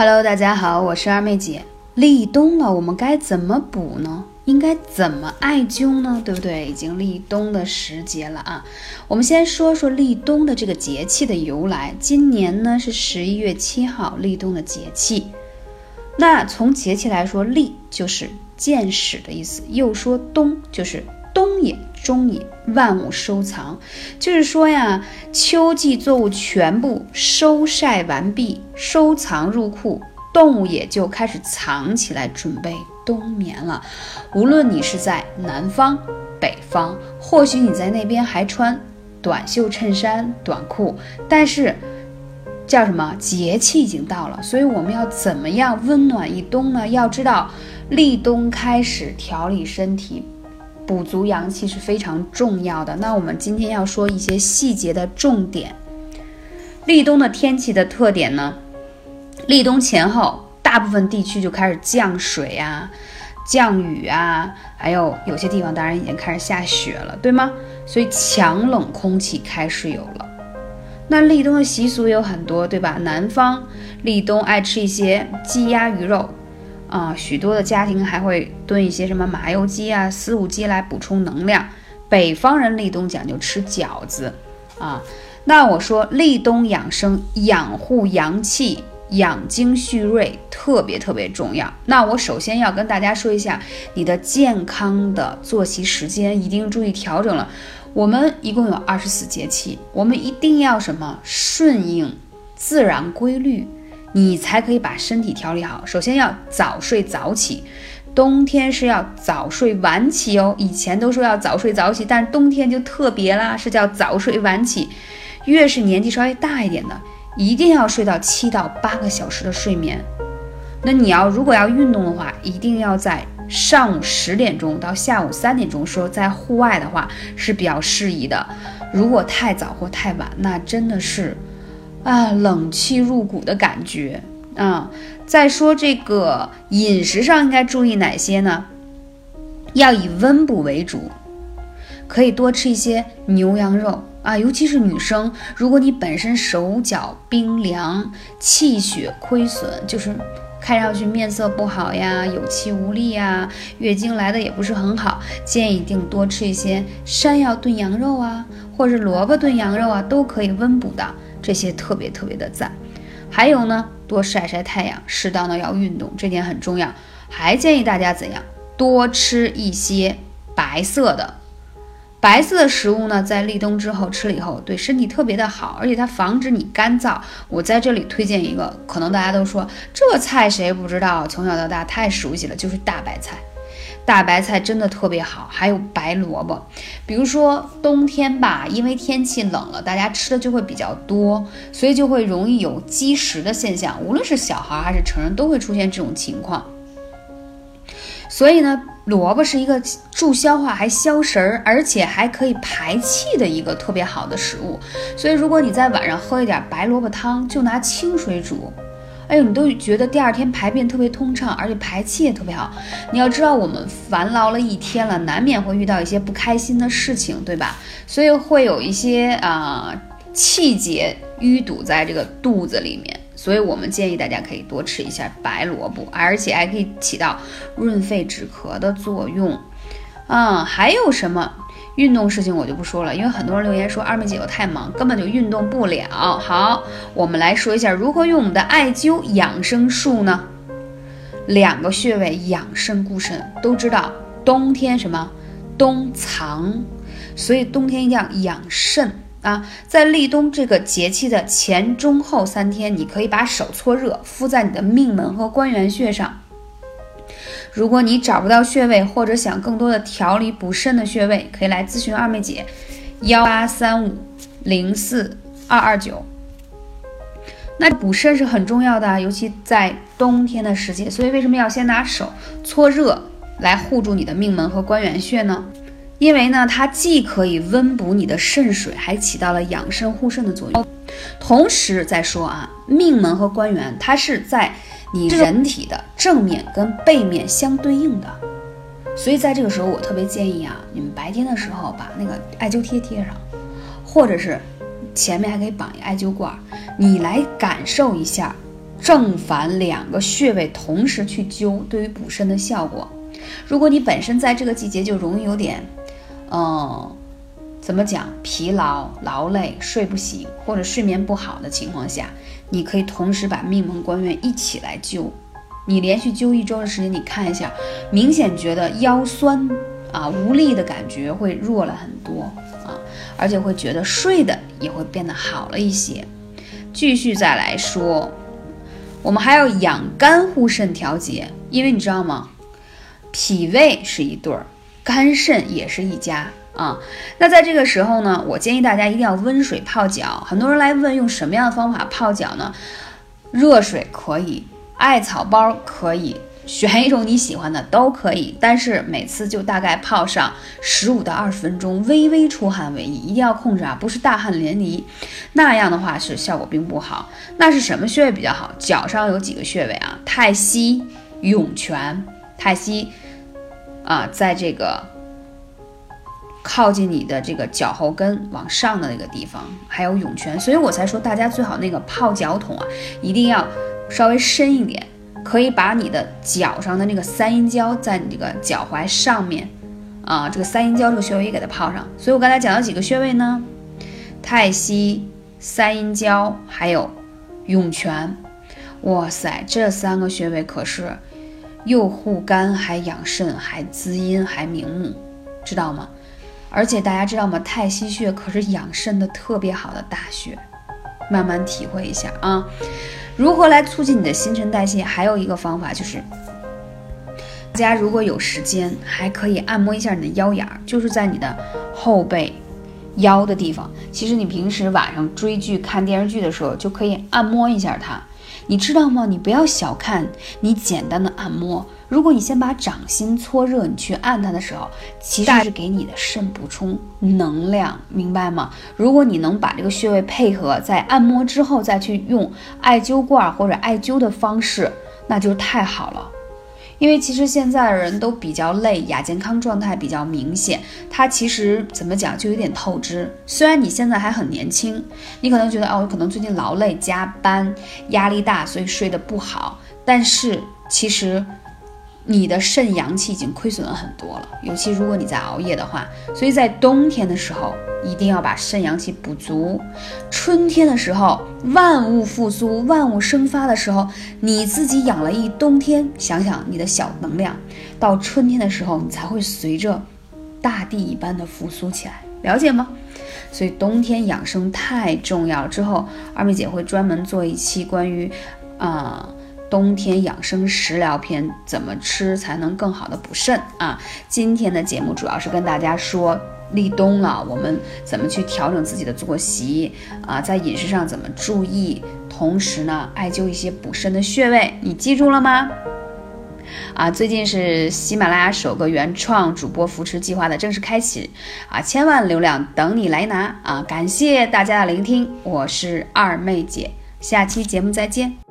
Hello，大家好，我是二妹姐。立冬了，我们该怎么补呢？应该怎么艾灸呢？对不对？已经立冬的时节了啊。我们先说说立冬的这个节气的由来。今年呢是十一月七号立冬的节气。那从节气来说，立就是建始的意思，又说冬就是冬也。终也，万物收藏，就是说呀，秋季作物全部收晒完毕，收藏入库，动物也就开始藏起来，准备冬眠了。无论你是在南方、北方，或许你在那边还穿短袖衬衫、短裤，但是叫什么？节气已经到了，所以我们要怎么样温暖一冬呢？要知道，立冬开始调理身体。补足阳气是非常重要的。那我们今天要说一些细节的重点。立冬的天气的特点呢？立冬前后，大部分地区就开始降水啊、降雨啊，还有有些地方当然已经开始下雪了，对吗？所以强冷空气开始有了。那立冬的习俗有很多，对吧？南方立冬爱吃一些鸡鸭鱼肉。啊，许多的家庭还会炖一些什么麻油鸡啊、四五鸡来补充能量。北方人立冬讲究吃饺子啊。那我说立冬养生、养护阳气、养精蓄锐，特别特别重要。那我首先要跟大家说一下，你的健康的作息时间一定注意调整了。我们一共有二十四节气，我们一定要什么顺应自然规律。你才可以把身体调理好。首先要早睡早起，冬天是要早睡晚起哦。以前都说要早睡早起，但是冬天就特别啦，是叫早睡晚起。越是年纪稍微大一点的，一定要睡到七到八个小时的睡眠。那你要如果要运动的话，一定要在上午十点钟到下午三点钟，说在户外的话是比较适宜的。如果太早或太晚，那真的是。啊，冷气入骨的感觉啊！再说这个饮食上应该注意哪些呢？要以温补为主，可以多吃一些牛羊肉啊，尤其是女生，如果你本身手脚冰凉、气血亏损，就是看上去面色不好呀、有气无力呀、月经来的也不是很好，建议一定多吃一些山药炖羊肉啊，或者萝卜炖羊肉啊，都可以温补的。这些特别特别的赞，还有呢，多晒晒太阳，适当的要运动，这点很重要。还建议大家怎样？多吃一些白色的，白色的食物呢，在立冬之后吃了以后，对身体特别的好，而且它防止你干燥。我在这里推荐一个，可能大家都说这菜谁不知道？从小到大太熟悉了，就是大白菜。大白菜真的特别好，还有白萝卜。比如说冬天吧，因为天气冷了，大家吃的就会比较多，所以就会容易有积食的现象。无论是小孩还是成人，都会出现这种情况。所以呢，萝卜是一个助消化、还消食儿，而且还可以排气的一个特别好的食物。所以如果你在晚上喝一点白萝卜汤，就拿清水煮。哎呦，你都觉得第二天排便特别通畅，而且排气也特别好。你要知道，我们烦劳了一天了，难免会遇到一些不开心的事情，对吧？所以会有一些啊气结淤堵在这个肚子里面。所以我们建议大家可以多吃一下白萝卜，而且还可以起到润肺止咳的作用。啊，还有什么？运动事情我就不说了，因为很多人留言说二妹姐我太忙，根本就运动不了。好，我们来说一下如何用我们的艾灸养生术呢？两个穴位养肾固肾，都知道冬天什么冬藏，所以冬天一定要养肾啊。在立冬这个节气的前、中、后三天，你可以把手搓热敷在你的命门和关元穴上。如果你找不到穴位，或者想更多的调理补肾的穴位，可以来咨询二妹姐，幺八三五零四二二九。那补肾是很重要的，尤其在冬天的时节，所以为什么要先拿手搓热来护住你的命门和关元穴呢？因为呢，它既可以温补你的肾水，还起到了养肾护肾的作用。同时再说啊，命门和关元，它是在。你人体的正面跟背面相对应的，所以在这个时候，我特别建议啊，你们白天的时候把那个艾灸贴贴上，或者是前面还可以绑一艾灸罐，你来感受一下正反两个穴位同时去灸，对于补肾的效果。如果你本身在这个季节就容易有点，嗯，怎么讲，疲劳、劳累、睡不醒或者睡眠不好的情况下，你可以同时把命门关元一起来灸。你连续灸一周的时间，你看一下，明显觉得腰酸啊、无力的感觉会弱了很多啊，而且会觉得睡的也会变得好了一些。继续再来说，我们还要养肝护肾调节，因为你知道吗？脾胃是一对儿，肝肾也是一家啊。那在这个时候呢，我建议大家一定要温水泡脚。很多人来问用什么样的方法泡脚呢？热水可以。艾草包可以选一种你喜欢的都可以，但是每次就大概泡上十五到二十分钟，微微出汗为宜，一定要控制啊，不是大汗淋漓，那样的话是效果并不好。那是什么穴位比较好？脚上有几个穴位啊？太溪、涌泉。太溪啊，在这个靠近你的这个脚后跟往上的那个地方，还有涌泉，所以我才说大家最好那个泡脚桶啊，一定要。稍微深一点，可以把你的脚上的那个三阴交在你这个脚踝上面，啊，这个三阴交这个穴位也给它泡上。所以我刚才讲了几个穴位呢？太溪、三阴交还有涌泉。哇塞，这三个穴位可是又护肝还养肾还滋阴还明目，知道吗？而且大家知道吗？太溪穴可是养肾的特别好的大穴，慢慢体会一下啊。如何来促进你的新陈代谢？还有一个方法就是，大家如果有时间，还可以按摩一下你的腰眼儿，就是在你的后背、腰的地方。其实你平时晚上追剧、看电视剧的时候，就可以按摩一下它。你知道吗？你不要小看你简单的按摩。如果你先把掌心搓热，你去按它的时候，其实是给你的肾补充能量，明白吗？如果你能把这个穴位配合在按摩之后，再去用艾灸罐或者艾灸的方式，那就太好了。因为其实现在的人都比较累，亚健康状态比较明显。它其实怎么讲，就有点透支。虽然你现在还很年轻，你可能觉得哦，我可能最近劳累、加班、压力大，所以睡得不好，但是其实。你的肾阳气已经亏损了很多了，尤其如果你在熬夜的话，所以在冬天的时候一定要把肾阳气补足。春天的时候，万物复苏、万物生发的时候，你自己养了一冬天，想想你的小能量，到春天的时候，你才会随着大地一般的复苏起来，了解吗？所以冬天养生太重要了。之后二妹姐会专门做一期关于，啊。冬天养生食疗篇，怎么吃才能更好的补肾啊？今天的节目主要是跟大家说立冬了，我们怎么去调整自己的作息啊？在饮食上怎么注意？同时呢，艾灸一些补肾的穴位，你记住了吗？啊，最近是喜马拉雅首个原创主播扶持计划的正式开启啊，千万流量等你来拿啊！感谢大家的聆听，我是二妹姐，下期节目再见。